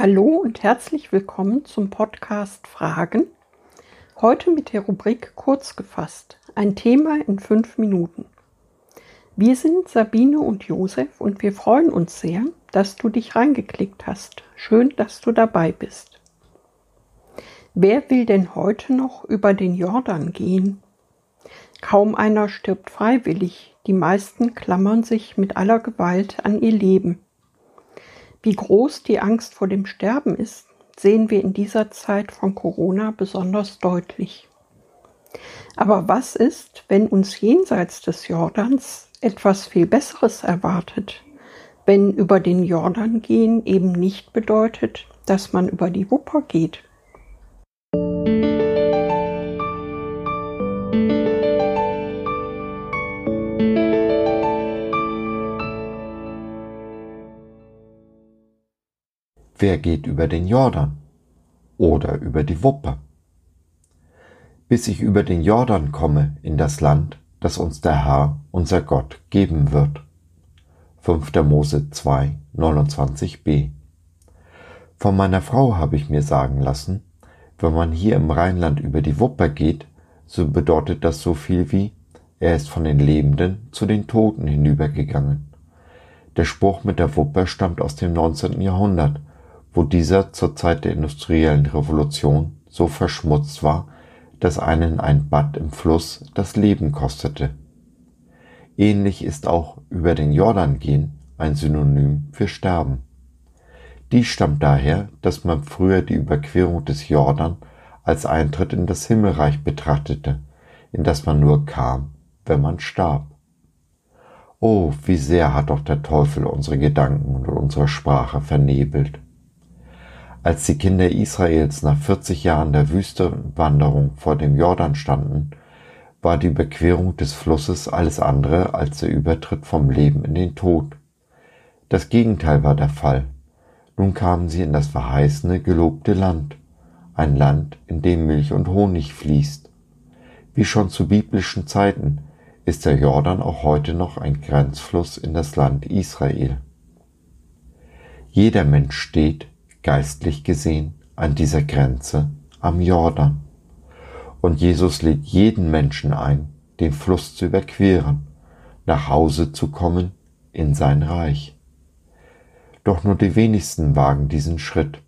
Hallo und herzlich willkommen zum Podcast Fragen. Heute mit der Rubrik Kurz gefasst. Ein Thema in fünf Minuten. Wir sind Sabine und Josef und wir freuen uns sehr, dass du dich reingeklickt hast. Schön, dass du dabei bist. Wer will denn heute noch über den Jordan gehen? Kaum einer stirbt freiwillig, die meisten klammern sich mit aller Gewalt an ihr Leben. Wie groß die Angst vor dem Sterben ist, sehen wir in dieser Zeit von Corona besonders deutlich. Aber was ist, wenn uns jenseits des Jordans etwas viel Besseres erwartet? Wenn über den Jordan gehen eben nicht bedeutet, dass man über die Wupper geht. Wer geht über den Jordan oder über die Wupper? Bis ich über den Jordan komme in das Land, das uns der Herr, unser Gott, geben wird. 5. Mose 2, 29b. Von meiner Frau habe ich mir sagen lassen, wenn man hier im Rheinland über die Wupper geht, so bedeutet das so viel wie, er ist von den Lebenden zu den Toten hinübergegangen. Der Spruch mit der Wupper stammt aus dem 19. Jahrhundert wo dieser zur Zeit der industriellen Revolution so verschmutzt war, dass einen ein Bad im Fluss das Leben kostete. Ähnlich ist auch über den Jordan gehen ein Synonym für Sterben. Dies stammt daher, dass man früher die Überquerung des Jordan als Eintritt in das Himmelreich betrachtete, in das man nur kam, wenn man starb. Oh, wie sehr hat doch der Teufel unsere Gedanken und unsere Sprache vernebelt. Als die Kinder Israels nach 40 Jahren der Wüstenwanderung vor dem Jordan standen, war die Überquerung des Flusses alles andere als der Übertritt vom Leben in den Tod. Das Gegenteil war der Fall. Nun kamen sie in das verheißene, gelobte Land, ein Land, in dem Milch und Honig fließt. Wie schon zu biblischen Zeiten ist der Jordan auch heute noch ein Grenzfluss in das Land Israel. Jeder Mensch steht, geistlich gesehen an dieser Grenze am Jordan. Und Jesus lädt jeden Menschen ein, den Fluss zu überqueren, nach Hause zu kommen in sein Reich. Doch nur die wenigsten wagen diesen Schritt.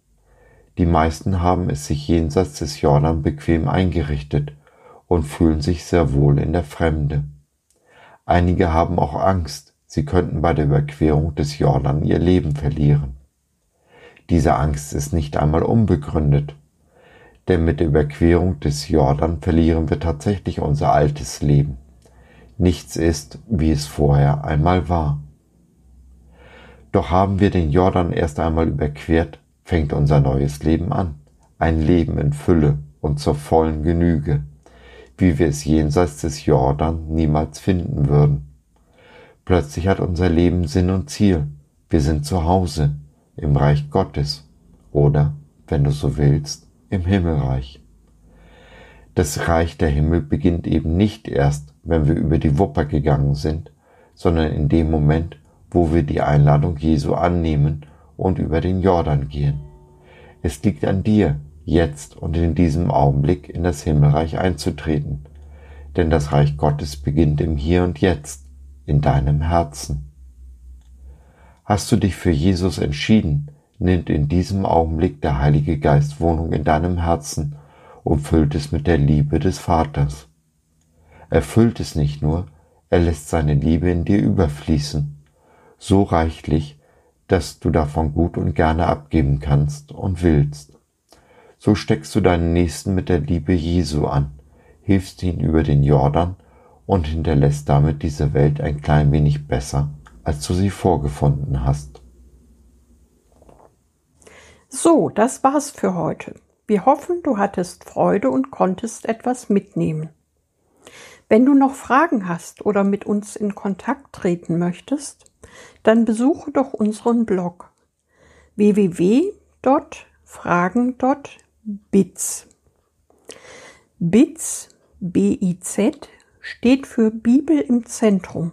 Die meisten haben es sich jenseits des Jordan bequem eingerichtet und fühlen sich sehr wohl in der Fremde. Einige haben auch Angst, sie könnten bei der Überquerung des Jordan ihr Leben verlieren. Diese Angst ist nicht einmal unbegründet, denn mit der Überquerung des Jordan verlieren wir tatsächlich unser altes Leben. Nichts ist, wie es vorher einmal war. Doch haben wir den Jordan erst einmal überquert, fängt unser neues Leben an. Ein Leben in Fülle und zur vollen Genüge, wie wir es jenseits des Jordan niemals finden würden. Plötzlich hat unser Leben Sinn und Ziel. Wir sind zu Hause im Reich Gottes oder, wenn du so willst, im Himmelreich. Das Reich der Himmel beginnt eben nicht erst, wenn wir über die Wupper gegangen sind, sondern in dem Moment, wo wir die Einladung Jesu annehmen und über den Jordan gehen. Es liegt an dir, jetzt und in diesem Augenblick in das Himmelreich einzutreten, denn das Reich Gottes beginnt im Hier und Jetzt, in deinem Herzen. Hast du dich für Jesus entschieden, nimmt in diesem Augenblick der Heilige Geist Wohnung in deinem Herzen und füllt es mit der Liebe des Vaters. Er füllt es nicht nur, er lässt seine Liebe in dir überfließen, so reichlich, dass du davon gut und gerne abgeben kannst und willst. So steckst du deinen Nächsten mit der Liebe Jesu an, hilfst ihn über den Jordan und hinterlässt damit diese Welt ein klein wenig besser als du sie vorgefunden hast. So, das war's für heute. Wir hoffen, du hattest Freude und konntest etwas mitnehmen. Wenn du noch Fragen hast oder mit uns in Kontakt treten möchtest, dann besuche doch unseren Blog www.fragen.biz. Biz, B-I-Z, steht für Bibel im Zentrum.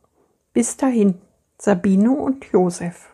Bis dahin, Sabine und Josef.